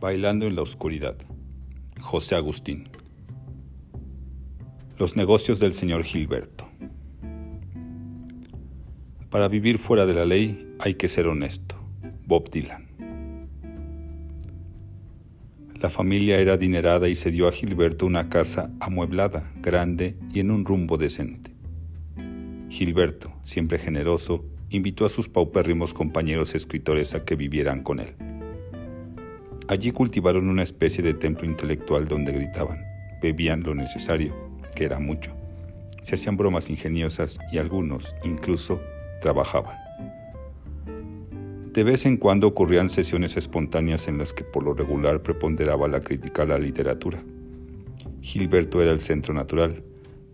Bailando en la oscuridad. José Agustín. Los negocios del señor Gilberto. Para vivir fuera de la ley hay que ser honesto. Bob Dylan. La familia era adinerada y se dio a Gilberto una casa amueblada, grande y en un rumbo decente. Gilberto, siempre generoso, invitó a sus paupérrimos compañeros escritores a que vivieran con él. Allí cultivaron una especie de templo intelectual donde gritaban, bebían lo necesario, que era mucho, se hacían bromas ingeniosas y algunos, incluso, trabajaban. De vez en cuando ocurrían sesiones espontáneas en las que por lo regular preponderaba la crítica a la literatura. Gilberto era el centro natural,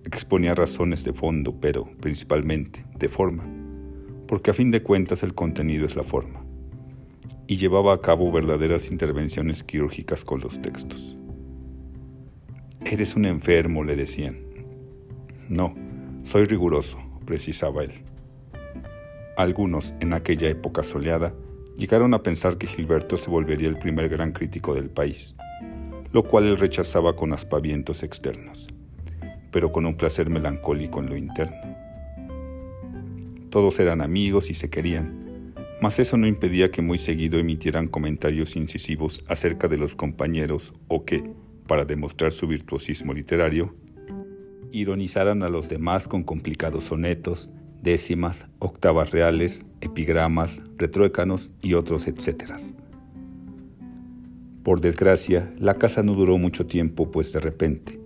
exponía razones de fondo, pero principalmente de forma, porque a fin de cuentas el contenido es la forma y llevaba a cabo verdaderas intervenciones quirúrgicas con los textos. Eres un enfermo, le decían. No, soy riguroso, precisaba él. Algunos, en aquella época soleada, llegaron a pensar que Gilberto se volvería el primer gran crítico del país, lo cual él rechazaba con aspavientos externos, pero con un placer melancólico en lo interno. Todos eran amigos y se querían, mas eso no impedía que muy seguido emitieran comentarios incisivos acerca de los compañeros o que, para demostrar su virtuosismo literario, ironizaran a los demás con complicados sonetos, décimas, octavas reales, epigramas, retruécanos y otros etcéteras. Por desgracia, la casa no duró mucho tiempo, pues de repente,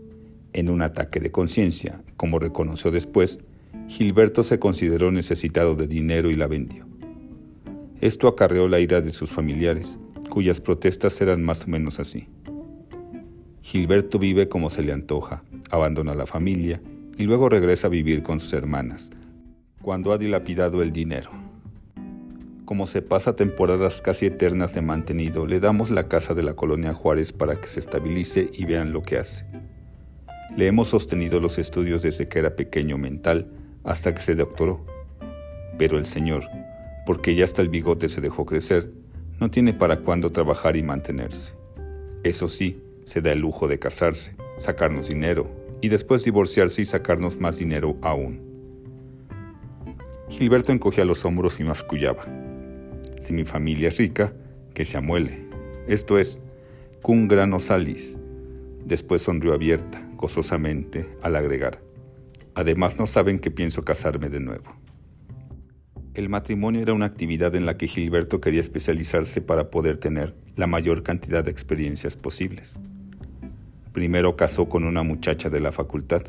en un ataque de conciencia, como reconoció después, Gilberto se consideró necesitado de dinero y la vendió. Esto acarreó la ira de sus familiares, cuyas protestas eran más o menos así. Gilberto vive como se le antoja, abandona la familia y luego regresa a vivir con sus hermanas, cuando ha dilapidado el dinero. Como se pasa temporadas casi eternas de mantenido, le damos la casa de la colonia Juárez para que se estabilice y vean lo que hace. Le hemos sostenido los estudios desde que era pequeño mental hasta que se doctoró. Pero el Señor, porque ya hasta el bigote se dejó crecer, no tiene para cuándo trabajar y mantenerse. Eso sí, se da el lujo de casarse, sacarnos dinero y después divorciarse y sacarnos más dinero aún. Gilberto encogía los hombros y mascullaba. Si mi familia es rica, que se amuele. Esto es, cum grano salis. Después sonrió abierta, gozosamente, al agregar. Además no saben que pienso casarme de nuevo. El matrimonio era una actividad en la que Gilberto quería especializarse para poder tener la mayor cantidad de experiencias posibles. Primero casó con una muchacha de la facultad,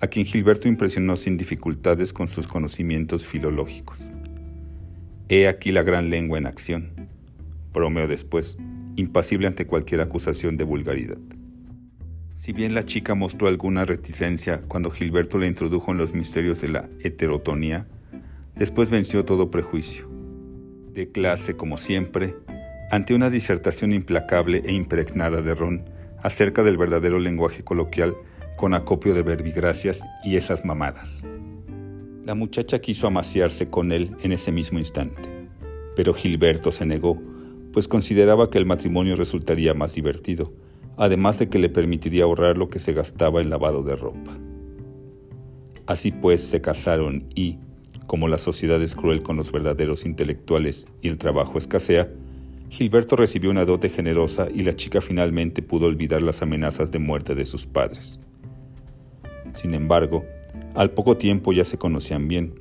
a quien Gilberto impresionó sin dificultades con sus conocimientos filológicos. He aquí la gran lengua en acción, bromeó después, impasible ante cualquier acusación de vulgaridad. Si bien la chica mostró alguna reticencia cuando Gilberto le introdujo en los misterios de la heterotonía, Después venció todo prejuicio. De clase, como siempre, ante una disertación implacable e impregnada de ron acerca del verdadero lenguaje coloquial con acopio de verbigracias y esas mamadas. La muchacha quiso amaciarse con él en ese mismo instante, pero Gilberto se negó, pues consideraba que el matrimonio resultaría más divertido, además de que le permitiría ahorrar lo que se gastaba en lavado de ropa. Así pues se casaron y, como la sociedad es cruel con los verdaderos intelectuales y el trabajo escasea, Gilberto recibió una dote generosa y la chica finalmente pudo olvidar las amenazas de muerte de sus padres. Sin embargo, al poco tiempo ya se conocían bien,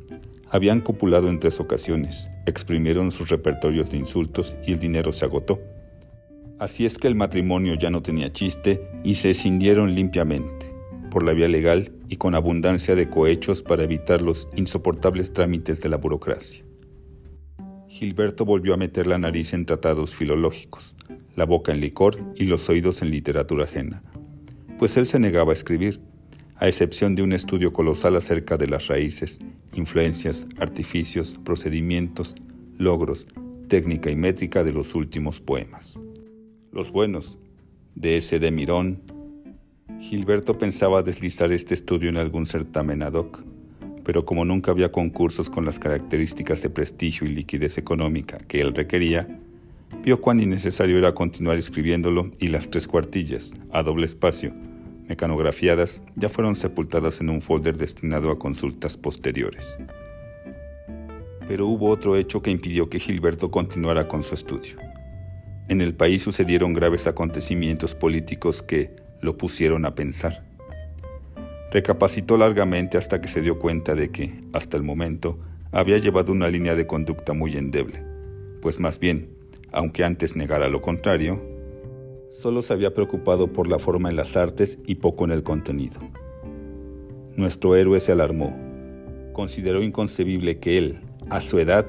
habían copulado en tres ocasiones, exprimieron sus repertorios de insultos y el dinero se agotó. Así es que el matrimonio ya no tenía chiste y se escindieron limpiamente por la vía legal y con abundancia de cohechos para evitar los insoportables trámites de la burocracia. Gilberto volvió a meter la nariz en tratados filológicos, la boca en licor y los oídos en literatura ajena, pues él se negaba a escribir, a excepción de un estudio colosal acerca de las raíces, influencias, artificios, procedimientos, logros, técnica y métrica de los últimos poemas. Los buenos, de S. de Mirón, Gilberto pensaba deslizar este estudio en algún certamen ad hoc, pero como nunca había concursos con las características de prestigio y liquidez económica que él requería, vio cuán innecesario era continuar escribiéndolo y las tres cuartillas, a doble espacio, mecanografiadas, ya fueron sepultadas en un folder destinado a consultas posteriores. Pero hubo otro hecho que impidió que Gilberto continuara con su estudio. En el país sucedieron graves acontecimientos políticos que lo pusieron a pensar. Recapacitó largamente hasta que se dio cuenta de que, hasta el momento, había llevado una línea de conducta muy endeble, pues más bien, aunque antes negara lo contrario, solo se había preocupado por la forma en las artes y poco en el contenido. Nuestro héroe se alarmó. Consideró inconcebible que él, a su edad,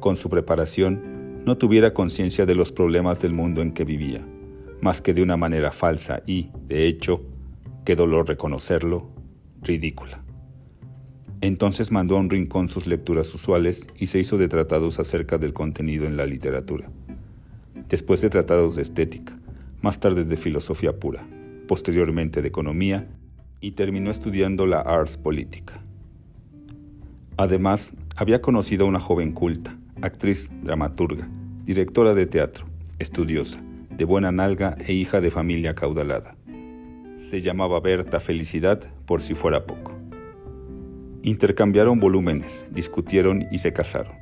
con su preparación, no tuviera conciencia de los problemas del mundo en que vivía, más que de una manera falsa y, de hecho, qué dolor reconocerlo, ridícula. Entonces mandó a un rincón sus lecturas usuales y se hizo de tratados acerca del contenido en la literatura. Después de tratados de estética, más tarde de filosofía pura, posteriormente de economía y terminó estudiando la ars política. Además, había conocido a una joven culta, actriz, dramaturga, directora de teatro, estudiosa, de buena nalga e hija de familia caudalada. Se llamaba Berta Felicidad por si fuera poco. Intercambiaron volúmenes, discutieron y se casaron.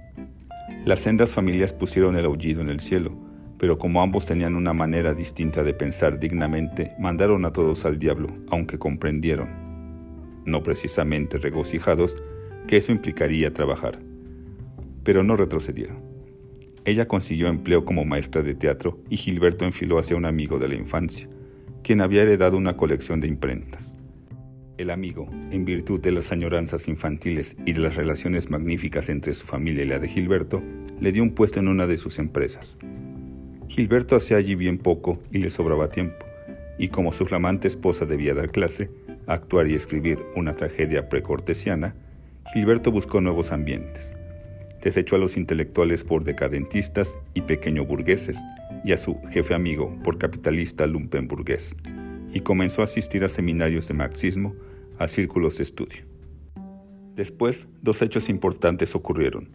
Las sendas familias pusieron el aullido en el cielo, pero como ambos tenían una manera distinta de pensar dignamente, mandaron a todos al diablo, aunque comprendieron, no precisamente regocijados, que eso implicaría trabajar. Pero no retrocedieron. Ella consiguió empleo como maestra de teatro y Gilberto enfiló hacia un amigo de la infancia, quien había heredado una colección de imprentas. El amigo, en virtud de las añoranzas infantiles y de las relaciones magníficas entre su familia y la de Gilberto, le dio un puesto en una de sus empresas. Gilberto hacía allí bien poco y le sobraba tiempo, y como su flamante esposa debía dar clase, actuar y escribir una tragedia precortesiana, Gilberto buscó nuevos ambientes. Desechó a los intelectuales por decadentistas y pequeño burgueses, y a su jefe amigo por capitalista lumpenburgués y comenzó a asistir a seminarios de marxismo, a círculos de estudio. Después, dos hechos importantes ocurrieron.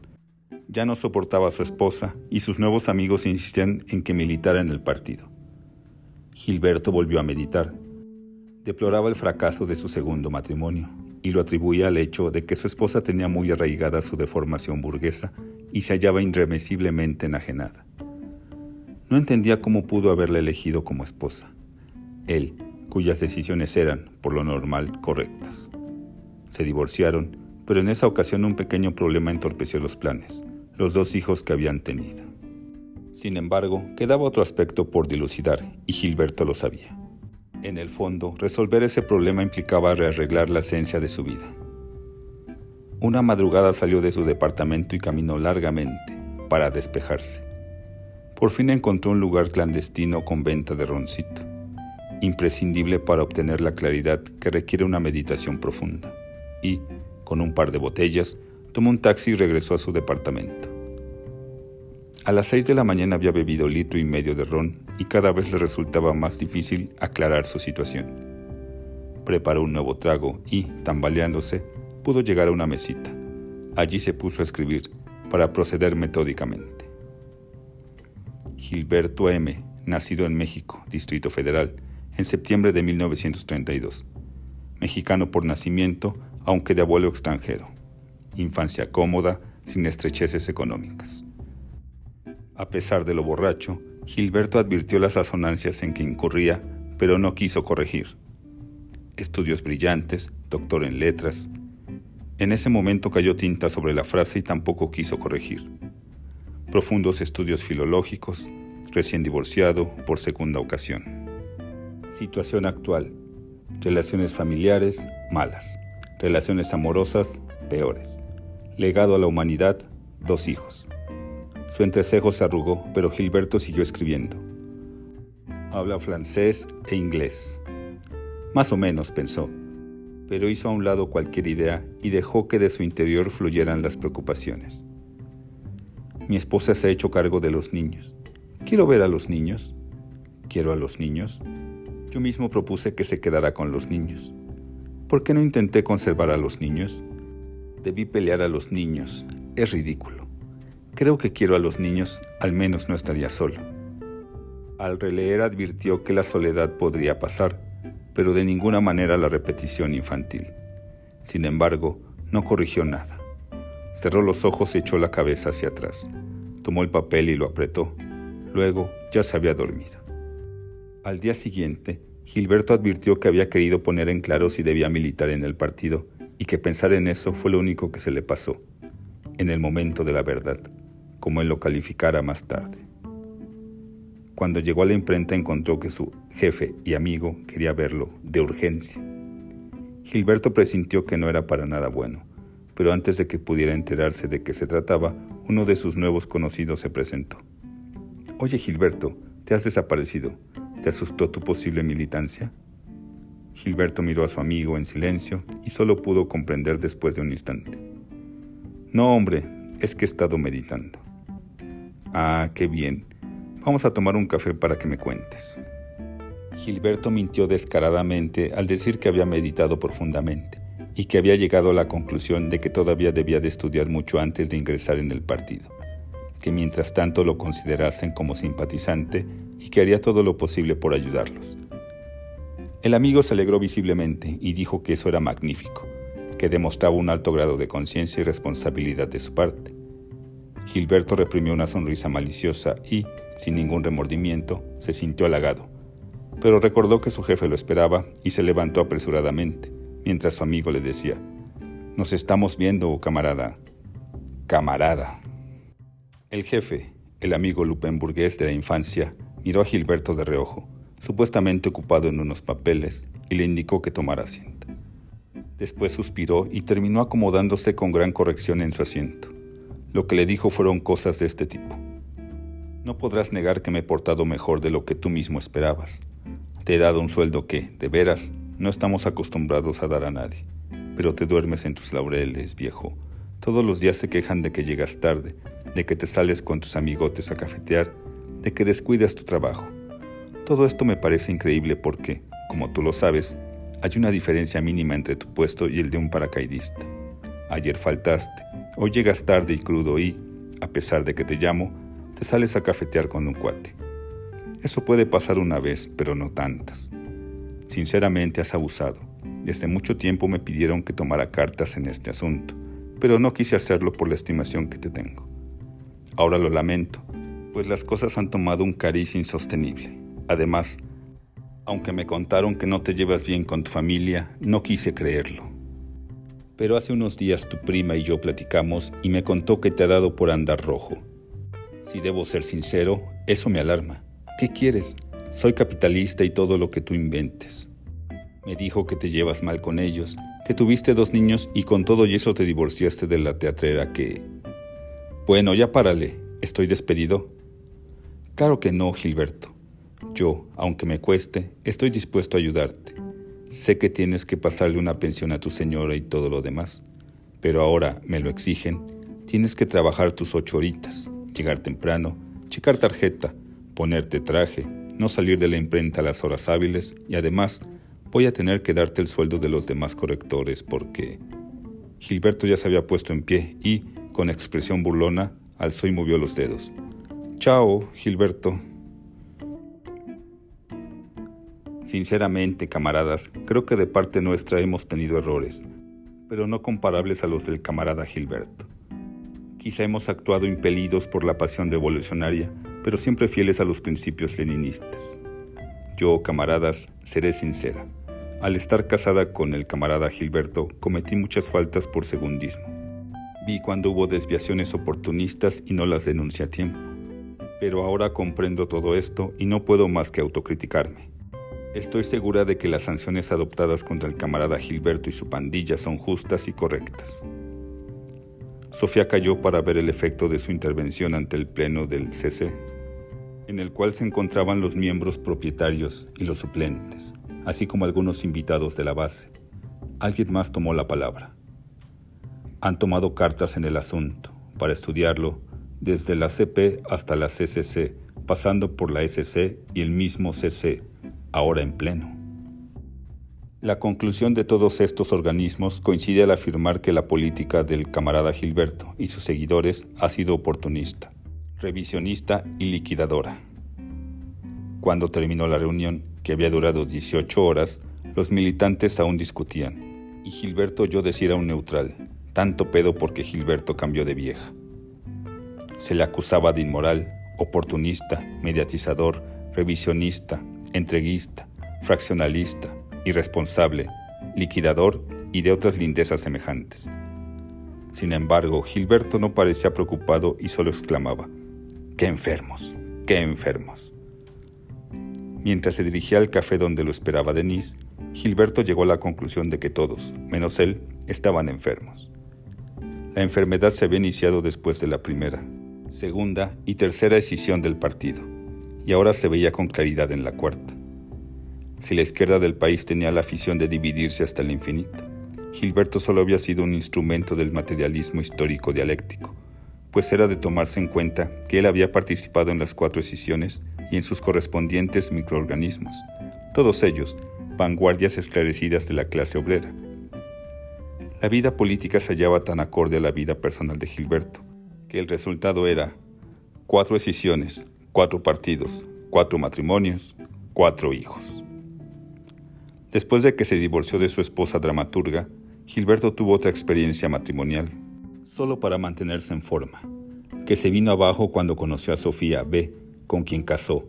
Ya no soportaba a su esposa y sus nuevos amigos insistían en que militara en el partido. Gilberto volvió a meditar. Deploraba el fracaso de su segundo matrimonio y lo atribuía al hecho de que su esposa tenía muy arraigada su deformación burguesa y se hallaba irremisiblemente enajenada. No entendía cómo pudo haberla elegido como esposa. Él, cuyas decisiones eran, por lo normal, correctas. Se divorciaron, pero en esa ocasión un pequeño problema entorpeció los planes, los dos hijos que habían tenido. Sin embargo, quedaba otro aspecto por dilucidar, y Gilberto lo sabía. En el fondo, resolver ese problema implicaba rearreglar la esencia de su vida. Una madrugada salió de su departamento y caminó largamente, para despejarse. Por fin encontró un lugar clandestino con venta de roncito imprescindible para obtener la claridad que requiere una meditación profunda, y, con un par de botellas, tomó un taxi y regresó a su departamento. A las seis de la mañana había bebido litro y medio de ron y cada vez le resultaba más difícil aclarar su situación. Preparó un nuevo trago y, tambaleándose, pudo llegar a una mesita. Allí se puso a escribir para proceder metódicamente. Gilberto M., nacido en México, Distrito Federal, en septiembre de 1932. Mexicano por nacimiento, aunque de abuelo extranjero. Infancia cómoda, sin estrecheces económicas. A pesar de lo borracho, Gilberto advirtió las asonancias en que incurría, pero no quiso corregir. Estudios brillantes, doctor en letras. En ese momento cayó tinta sobre la frase y tampoco quiso corregir. Profundos estudios filológicos, recién divorciado por segunda ocasión. Situación actual. Relaciones familiares, malas. Relaciones amorosas, peores. Legado a la humanidad, dos hijos. Su entrecejo se arrugó, pero Gilberto siguió escribiendo. Habla francés e inglés. Más o menos, pensó, pero hizo a un lado cualquier idea y dejó que de su interior fluyeran las preocupaciones. Mi esposa se ha hecho cargo de los niños. Quiero ver a los niños. Quiero a los niños. Yo mismo propuse que se quedara con los niños. ¿Por qué no intenté conservar a los niños? Debí pelear a los niños. Es ridículo. Creo que quiero a los niños, al menos no estaría solo. Al releer advirtió que la soledad podría pasar, pero de ninguna manera la repetición infantil. Sin embargo, no corrigió nada. Cerró los ojos y echó la cabeza hacia atrás. Tomó el papel y lo apretó. Luego ya se había dormido. Al día siguiente, Gilberto advirtió que había querido poner en claro si debía militar en el partido y que pensar en eso fue lo único que se le pasó, en el momento de la verdad, como él lo calificara más tarde. Cuando llegó a la imprenta encontró que su jefe y amigo quería verlo de urgencia. Gilberto presintió que no era para nada bueno, pero antes de que pudiera enterarse de qué se trataba, uno de sus nuevos conocidos se presentó. Oye Gilberto, te has desaparecido. ¿Te asustó tu posible militancia? Gilberto miró a su amigo en silencio y solo pudo comprender después de un instante. No, hombre, es que he estado meditando. Ah, qué bien. Vamos a tomar un café para que me cuentes. Gilberto mintió descaradamente al decir que había meditado profundamente y que había llegado a la conclusión de que todavía debía de estudiar mucho antes de ingresar en el partido, que mientras tanto lo considerasen como simpatizante y que haría todo lo posible por ayudarlos. El amigo se alegró visiblemente y dijo que eso era magnífico, que demostraba un alto grado de conciencia y responsabilidad de su parte. Gilberto reprimió una sonrisa maliciosa y, sin ningún remordimiento, se sintió halagado, pero recordó que su jefe lo esperaba y se levantó apresuradamente, mientras su amigo le decía, Nos estamos viendo, camarada. Camarada. El jefe, el amigo lupenburgués de la infancia, miró a Gilberto de reojo, supuestamente ocupado en unos papeles, y le indicó que tomara asiento. Después suspiró y terminó acomodándose con gran corrección en su asiento. Lo que le dijo fueron cosas de este tipo. No podrás negar que me he portado mejor de lo que tú mismo esperabas. Te he dado un sueldo que, de veras, no estamos acostumbrados a dar a nadie. Pero te duermes en tus laureles, viejo. Todos los días se quejan de que llegas tarde, de que te sales con tus amigotes a cafetear de que descuidas tu trabajo. Todo esto me parece increíble porque, como tú lo sabes, hay una diferencia mínima entre tu puesto y el de un paracaidista. Ayer faltaste, hoy llegas tarde y crudo y, a pesar de que te llamo, te sales a cafetear con un cuate. Eso puede pasar una vez, pero no tantas. Sinceramente has abusado. Desde mucho tiempo me pidieron que tomara cartas en este asunto, pero no quise hacerlo por la estimación que te tengo. Ahora lo lamento, pues las cosas han tomado un cariz insostenible. Además, aunque me contaron que no te llevas bien con tu familia, no quise creerlo. Pero hace unos días tu prima y yo platicamos y me contó que te ha dado por andar rojo. Si debo ser sincero, eso me alarma. ¿Qué quieres? Soy capitalista y todo lo que tú inventes. Me dijo que te llevas mal con ellos, que tuviste dos niños y con todo y eso te divorciaste de la teatrera que... Bueno, ya párale, ¿estoy despedido? Claro que no, Gilberto. Yo, aunque me cueste, estoy dispuesto a ayudarte. Sé que tienes que pasarle una pensión a tu señora y todo lo demás, pero ahora me lo exigen. Tienes que trabajar tus ocho horitas, llegar temprano, checar tarjeta, ponerte traje, no salir de la imprenta a las horas hábiles y además voy a tener que darte el sueldo de los demás correctores porque... Gilberto ya se había puesto en pie y, con expresión burlona, alzó y movió los dedos. Chao, Gilberto. Sinceramente, camaradas, creo que de parte nuestra hemos tenido errores, pero no comparables a los del camarada Gilberto. Quizá hemos actuado impelidos por la pasión revolucionaria, pero siempre fieles a los principios leninistas. Yo, camaradas, seré sincera. Al estar casada con el camarada Gilberto, cometí muchas faltas por segundismo. Vi cuando hubo desviaciones oportunistas y no las denuncié a tiempo pero ahora comprendo todo esto y no puedo más que autocriticarme. Estoy segura de que las sanciones adoptadas contra el camarada Gilberto y su pandilla son justas y correctas. Sofía cayó para ver el efecto de su intervención ante el pleno del CC, en el cual se encontraban los miembros propietarios y los suplentes, así como algunos invitados de la base. Alguien más tomó la palabra. Han tomado cartas en el asunto. Para estudiarlo, desde la CP hasta la CCC, pasando por la SC y el mismo CC, ahora en pleno. La conclusión de todos estos organismos coincide al afirmar que la política del camarada Gilberto y sus seguidores ha sido oportunista, revisionista y liquidadora. Cuando terminó la reunión, que había durado 18 horas, los militantes aún discutían, y Gilberto oyó decir a un neutral, tanto pedo porque Gilberto cambió de vieja. Se le acusaba de inmoral, oportunista, mediatizador, revisionista, entreguista, fraccionalista, irresponsable, liquidador y de otras lindezas semejantes. Sin embargo, Gilberto no parecía preocupado y solo exclamaba, ¡Qué enfermos! ¡Qué enfermos! Mientras se dirigía al café donde lo esperaba Denise, Gilberto llegó a la conclusión de que todos, menos él, estaban enfermos. La enfermedad se había iniciado después de la primera, segunda y tercera decisión del partido, y ahora se veía con claridad en la cuarta. Si la izquierda del país tenía la afición de dividirse hasta el infinito, Gilberto solo había sido un instrumento del materialismo histórico dialéctico, pues era de tomarse en cuenta que él había participado en las cuatro escisiones y en sus correspondientes microorganismos, todos ellos vanguardias esclarecidas de la clase obrera. La vida política se hallaba tan acorde a la vida personal de Gilberto, que el resultado era cuatro escisiones, cuatro partidos, cuatro matrimonios, cuatro hijos. Después de que se divorció de su esposa dramaturga, Gilberto tuvo otra experiencia matrimonial, solo para mantenerse en forma, que se vino abajo cuando conoció a Sofía B., con quien casó.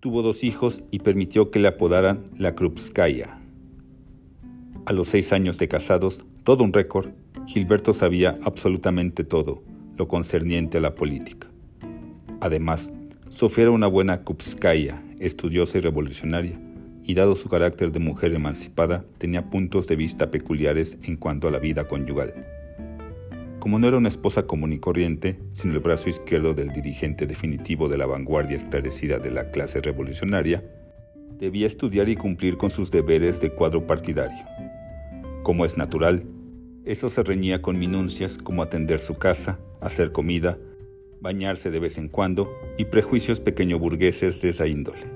Tuvo dos hijos y permitió que le apodaran la Krupskaya. A los seis años de casados, todo un récord, Gilberto sabía absolutamente todo lo concerniente a la política. Además, Sofía era una buena Krupskaya, estudiosa y revolucionaria, y dado su carácter de mujer emancipada, tenía puntos de vista peculiares en cuanto a la vida conyugal. Como no era una esposa común y corriente, sino el brazo izquierdo del dirigente definitivo de la vanguardia esclarecida de la clase revolucionaria, debía estudiar y cumplir con sus deberes de cuadro partidario. Como es natural, eso se reñía con minuncias como atender su casa, hacer comida, bañarse de vez en cuando y prejuicios pequeño burgueses de esa índole.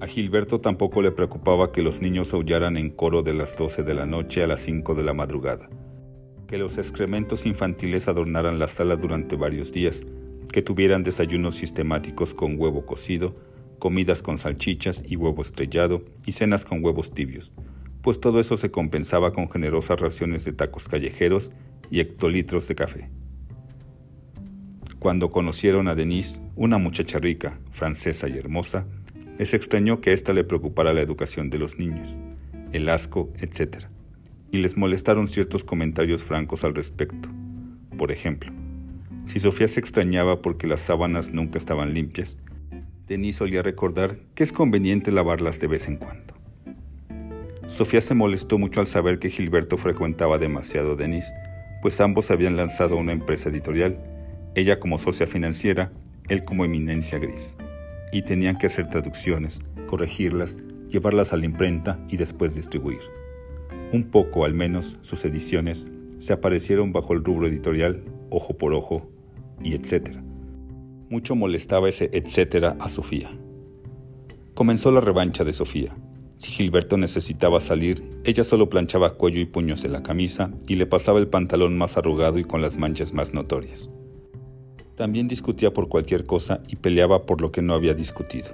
A Gilberto tampoco le preocupaba que los niños aullaran en coro de las 12 de la noche a las 5 de la madrugada, que los excrementos infantiles adornaran la sala durante varios días, que tuvieran desayunos sistemáticos con huevo cocido, comidas con salchichas y huevo estrellado y cenas con huevos tibios, pues todo eso se compensaba con generosas raciones de tacos callejeros y hectolitros de café. Cuando conocieron a Denise, una muchacha rica, francesa y hermosa, les extrañó que ésta le preocupara la educación de los niños, el asco, etc. Y les molestaron ciertos comentarios francos al respecto. Por ejemplo, si Sofía se extrañaba porque las sábanas nunca estaban limpias, Denis solía recordar que es conveniente lavarlas de vez en cuando. Sofía se molestó mucho al saber que Gilberto frecuentaba demasiado a Denis, pues ambos habían lanzado una empresa editorial, ella como socia financiera, él como eminencia gris y tenían que hacer traducciones, corregirlas, llevarlas a la imprenta y después distribuir. Un poco al menos sus ediciones se aparecieron bajo el rubro editorial ojo por ojo y etcétera. Mucho molestaba ese etcétera a Sofía. Comenzó la revancha de Sofía. Si Gilberto necesitaba salir, ella solo planchaba cuello y puños de la camisa y le pasaba el pantalón más arrugado y con las manchas más notorias. También discutía por cualquier cosa y peleaba por lo que no había discutido.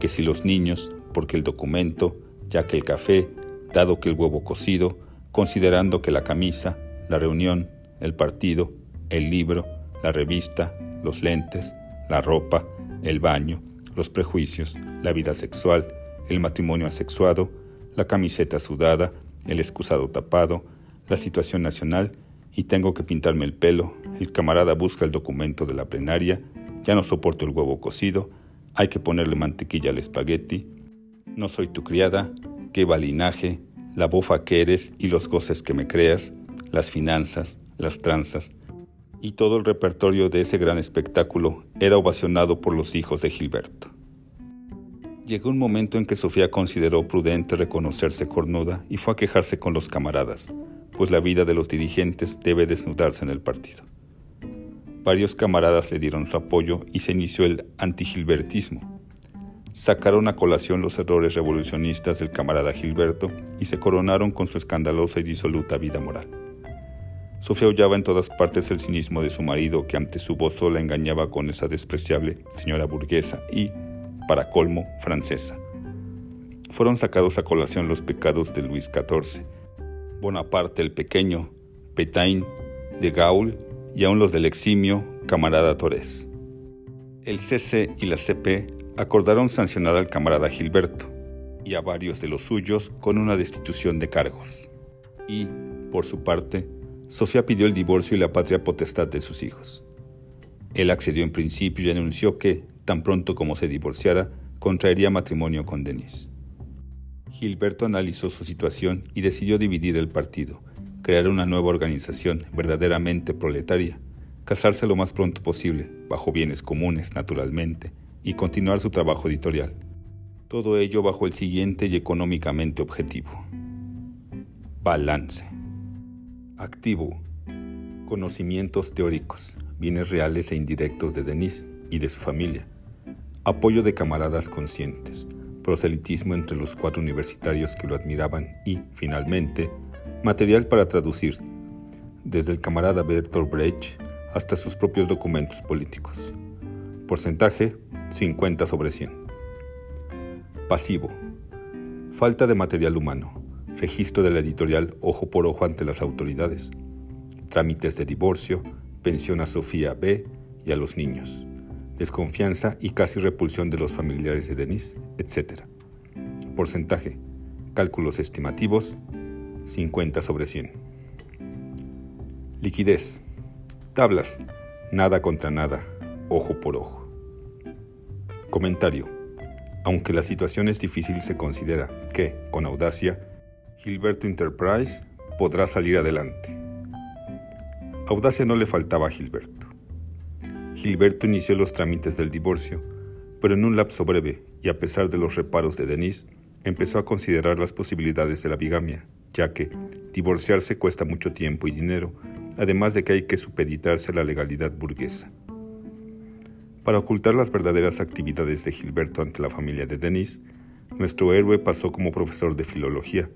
Que si los niños, porque el documento, ya que el café, dado que el huevo cocido, considerando que la camisa, la reunión, el partido, el libro, la revista, los lentes, la ropa, el baño, los prejuicios, la vida sexual, el matrimonio asexuado, la camiseta sudada, el excusado tapado, la situación nacional y tengo que pintarme el pelo, el camarada busca el documento de la plenaria, ya no soporto el huevo cocido, hay que ponerle mantequilla al espagueti, no soy tu criada, qué balinaje, la bofa que eres y los goces que me creas, las finanzas, las tranzas, y todo el repertorio de ese gran espectáculo era ovacionado por los hijos de Gilberto. Llegó un momento en que Sofía consideró prudente reconocerse cornuda y fue a quejarse con los camaradas, pues la vida de los dirigentes debe desnudarse en el partido. Varios camaradas le dieron su apoyo y se inició el antigilbertismo. sacaron a colación los errores revolucionistas del camarada Gilberto y se coronaron con su escandalosa y disoluta vida moral. Sofía hollaba en todas partes el cinismo de su marido que ante su voz sola engañaba con esa despreciable señora burguesa y, para colmo, francesa. Fueron sacados a colación los pecados de Luis XIV, Bonaparte el Pequeño, Petain, de Gaul y aún los del eximio camarada Torres. El CC y la CP acordaron sancionar al camarada Gilberto y a varios de los suyos con una destitución de cargos. Y, por su parte, Sofía pidió el divorcio y la patria potestad de sus hijos. Él accedió en principio y anunció que, tan pronto como se divorciara, contraería matrimonio con Denise. Gilberto analizó su situación y decidió dividir el partido, crear una nueva organización verdaderamente proletaria, casarse lo más pronto posible, bajo bienes comunes, naturalmente, y continuar su trabajo editorial. Todo ello bajo el siguiente y económicamente objetivo. Balance. Activo. Conocimientos teóricos, bienes reales e indirectos de Denise y de su familia. Apoyo de camaradas conscientes. Proselitismo entre los cuatro universitarios que lo admiraban y, finalmente, material para traducir, desde el camarada Bertolt Brecht hasta sus propios documentos políticos. Porcentaje 50 sobre 100. Pasivo. Falta de material humano. Registro de la editorial ojo por ojo ante las autoridades. Trámites de divorcio, pensión a Sofía B y a los niños. Desconfianza y casi repulsión de los familiares de Denise, etc. Porcentaje. Cálculos estimativos 50 sobre 100. Liquidez. Tablas. Nada contra nada. Ojo por ojo. Comentario. Aunque la situación es difícil, se considera que, con audacia, Gilberto Enterprise podrá salir adelante. Audacia no le faltaba a Gilberto. Gilberto inició los trámites del divorcio, pero en un lapso breve y a pesar de los reparos de Denise, empezó a considerar las posibilidades de la bigamia, ya que divorciarse cuesta mucho tiempo y dinero, además de que hay que supeditarse a la legalidad burguesa. Para ocultar las verdaderas actividades de Gilberto ante la familia de Denis, nuestro héroe pasó como profesor de filología,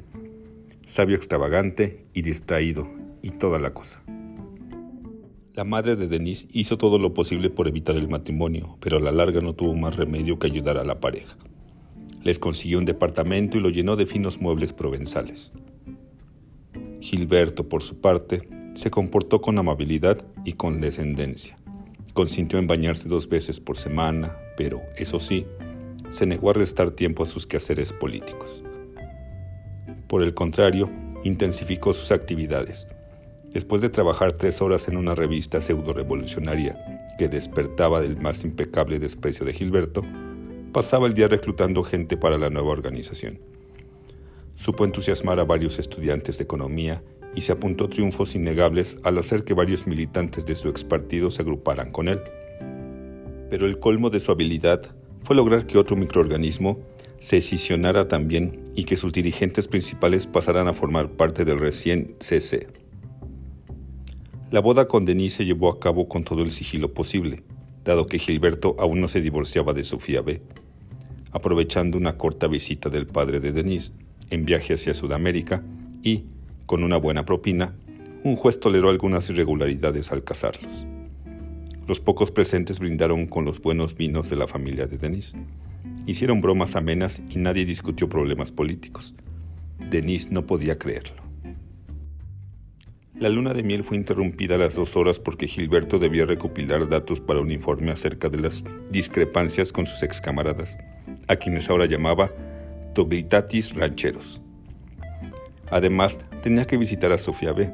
sabio extravagante y distraído, y toda la cosa. La madre de Denis hizo todo lo posible por evitar el matrimonio, pero a la larga no tuvo más remedio que ayudar a la pareja. Les consiguió un departamento y lo llenó de finos muebles provenzales. Gilberto, por su parte, se comportó con amabilidad y con descendencia. Consintió en bañarse dos veces por semana, pero, eso sí, se negó a restar tiempo a sus quehaceres políticos. Por el contrario, intensificó sus actividades. Después de trabajar tres horas en una revista pseudo-revolucionaria que despertaba del más impecable desprecio de Gilberto, pasaba el día reclutando gente para la nueva organización. Supo entusiasmar a varios estudiantes de economía y se apuntó triunfos innegables al hacer que varios militantes de su ex partido se agruparan con él. Pero el colmo de su habilidad fue lograr que otro microorganismo se escisionara también y que sus dirigentes principales pasaran a formar parte del recién CC. La boda con Denise se llevó a cabo con todo el sigilo posible, dado que Gilberto aún no se divorciaba de Sofía B. Aprovechando una corta visita del padre de Denise en viaje hacia Sudamérica y, con una buena propina, un juez toleró algunas irregularidades al casarlos. Los pocos presentes brindaron con los buenos vinos de la familia de Denise. Hicieron bromas amenas y nadie discutió problemas políticos. Denise no podía creerlo. La luna de miel fue interrumpida a las dos horas porque Gilberto debía recopilar datos para un informe acerca de las discrepancias con sus ex camaradas, a quienes ahora llamaba Toglitatis rancheros. Además, tenía que visitar a Sofía B.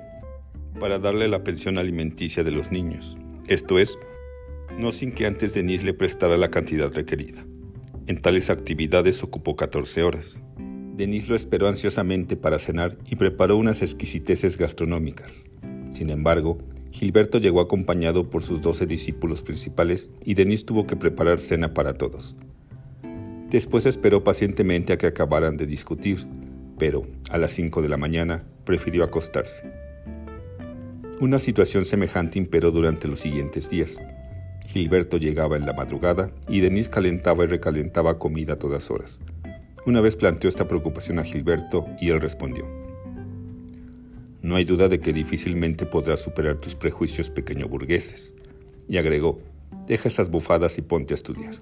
para darle la pensión alimenticia de los niños, esto es, no sin que antes Denise le prestara la cantidad requerida. En tales actividades ocupó 14 horas. Denise lo esperó ansiosamente para cenar y preparó unas exquisiteces gastronómicas. Sin embargo, Gilberto llegó acompañado por sus doce discípulos principales y Denise tuvo que preparar cena para todos. Después esperó pacientemente a que acabaran de discutir pero a las 5 de la mañana prefirió acostarse. Una situación semejante imperó durante los siguientes días. Gilberto llegaba en la madrugada y Denise calentaba y recalentaba comida a todas horas. Una vez planteó esta preocupación a Gilberto y él respondió, No hay duda de que difícilmente podrás superar tus prejuicios pequeño burgueses. Y agregó, Deja esas bufadas y ponte a estudiar.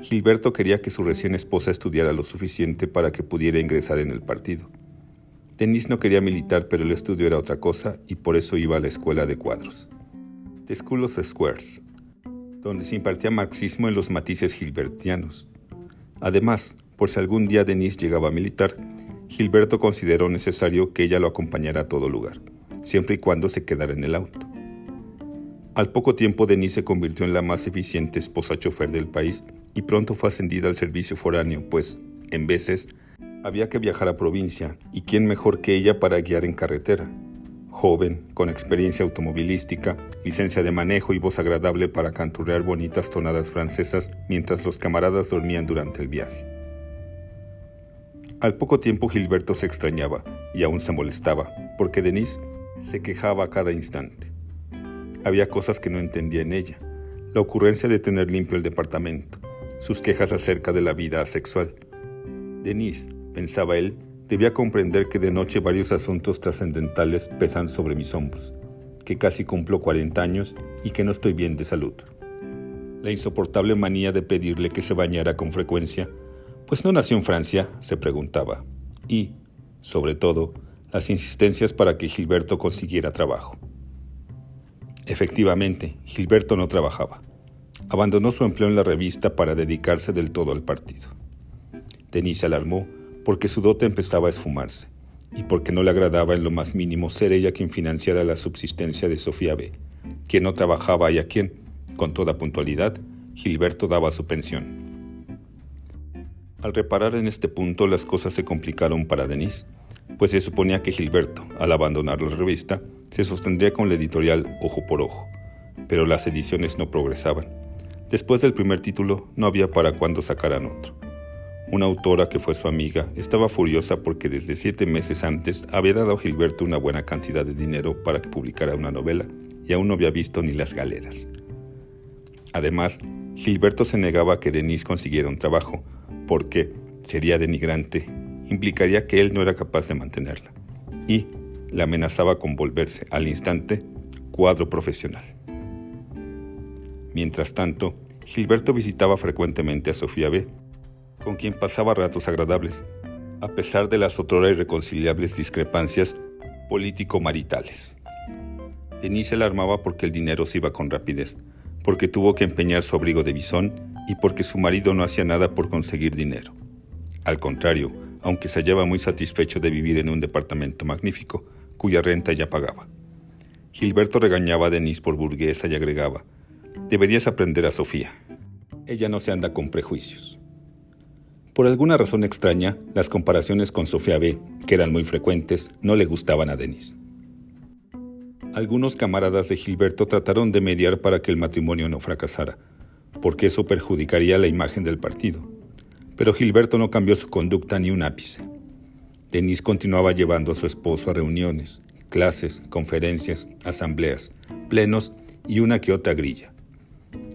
Gilberto quería que su recién esposa estudiara lo suficiente para que pudiera ingresar en el partido. Denise no quería militar, pero el estudio era otra cosa y por eso iba a la escuela de cuadros. The School of Squares, donde se impartía marxismo en los matices gilbertianos. Además, por si algún día Denise llegaba a militar, Gilberto consideró necesario que ella lo acompañara a todo lugar, siempre y cuando se quedara en el auto. Al poco tiempo Denise se convirtió en la más eficiente esposa chofer del país y pronto fue ascendida al servicio foráneo, pues, en veces, había que viajar a provincia, y quién mejor que ella para guiar en carretera. Joven, con experiencia automovilística, licencia de manejo y voz agradable para canturrear bonitas tonadas francesas mientras los camaradas dormían durante el viaje. Al poco tiempo Gilberto se extrañaba y aún se molestaba, porque Denise se quejaba a cada instante. Había cosas que no entendía en ella. La ocurrencia de tener limpio el departamento, sus quejas acerca de la vida sexual. Denise, pensaba él, debía comprender que de noche varios asuntos trascendentales pesan sobre mis hombros, que casi cumplo 40 años y que no estoy bien de salud. La insoportable manía de pedirle que se bañara con frecuencia, pues no nació en Francia, se preguntaba, y, sobre todo, las insistencias para que Gilberto consiguiera trabajo. Efectivamente, Gilberto no trabajaba. Abandonó su empleo en la revista para dedicarse del todo al partido. Denise alarmó porque su dote empezaba a esfumarse y porque no le agradaba en lo más mínimo ser ella quien financiara la subsistencia de Sofía B., quien no trabajaba y a quien, con toda puntualidad, Gilberto daba su pensión. Al reparar en este punto las cosas se complicaron para Denise, pues se suponía que Gilberto, al abandonar la revista, se sostendría con la editorial ojo por ojo, pero las ediciones no progresaban. Después del primer título no había para cuándo sacaran otro. Una autora que fue su amiga estaba furiosa porque desde siete meses antes había dado a Gilberto una buena cantidad de dinero para que publicara una novela y aún no había visto ni las galeras. Además, Gilberto se negaba a que Denise consiguiera un trabajo, porque sería denigrante, implicaría que él no era capaz de mantenerla, y la amenazaba con volverse al instante cuadro profesional. Mientras tanto, Gilberto visitaba frecuentemente a Sofía B., con quien pasaba ratos agradables, a pesar de las otrora irreconciliables discrepancias político-maritales. Denise la armaba porque el dinero se iba con rapidez, porque tuvo que empeñar su abrigo de bisón y porque su marido no hacía nada por conseguir dinero. Al contrario, aunque se hallaba muy satisfecho de vivir en un departamento magnífico, cuya renta ya pagaba. Gilberto regañaba a Denise por burguesa y agregaba, deberías aprender a Sofía. Ella no se anda con prejuicios. Por alguna razón extraña, las comparaciones con Sofía B., que eran muy frecuentes, no le gustaban a Denis. Algunos camaradas de Gilberto trataron de mediar para que el matrimonio no fracasara, porque eso perjudicaría la imagen del partido. Pero Gilberto no cambió su conducta ni un ápice. Denis continuaba llevando a su esposo a reuniones, clases, conferencias, asambleas, plenos y una que otra grilla.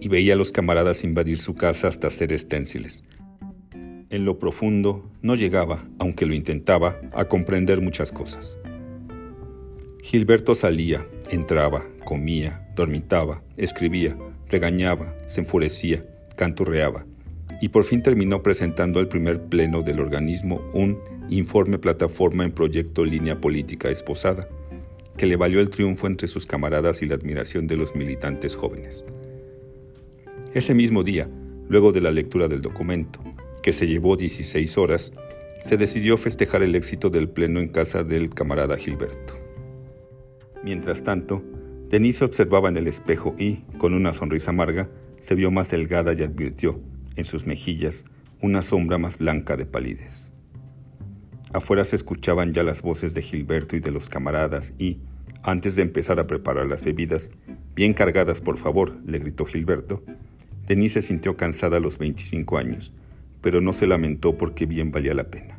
Y veía a los camaradas invadir su casa hasta hacer esténciles, en lo profundo, no llegaba, aunque lo intentaba, a comprender muchas cosas. Gilberto salía, entraba, comía, dormitaba, escribía, regañaba, se enfurecía, canturreaba, y por fin terminó presentando al primer pleno del organismo un informe plataforma en proyecto línea política esposada, que le valió el triunfo entre sus camaradas y la admiración de los militantes jóvenes. Ese mismo día, luego de la lectura del documento, que se llevó 16 horas, se decidió festejar el éxito del pleno en casa del camarada Gilberto. Mientras tanto, Denise observaba en el espejo y, con una sonrisa amarga, se vio más delgada y advirtió, en sus mejillas, una sombra más blanca de palidez. Afuera se escuchaban ya las voces de Gilberto y de los camaradas y, antes de empezar a preparar las bebidas, bien cargadas por favor, le gritó Gilberto, Denise se sintió cansada a los 25 años pero no se lamentó porque bien valía la pena.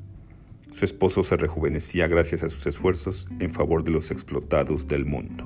Su esposo se rejuvenecía gracias a sus esfuerzos en favor de los explotados del mundo.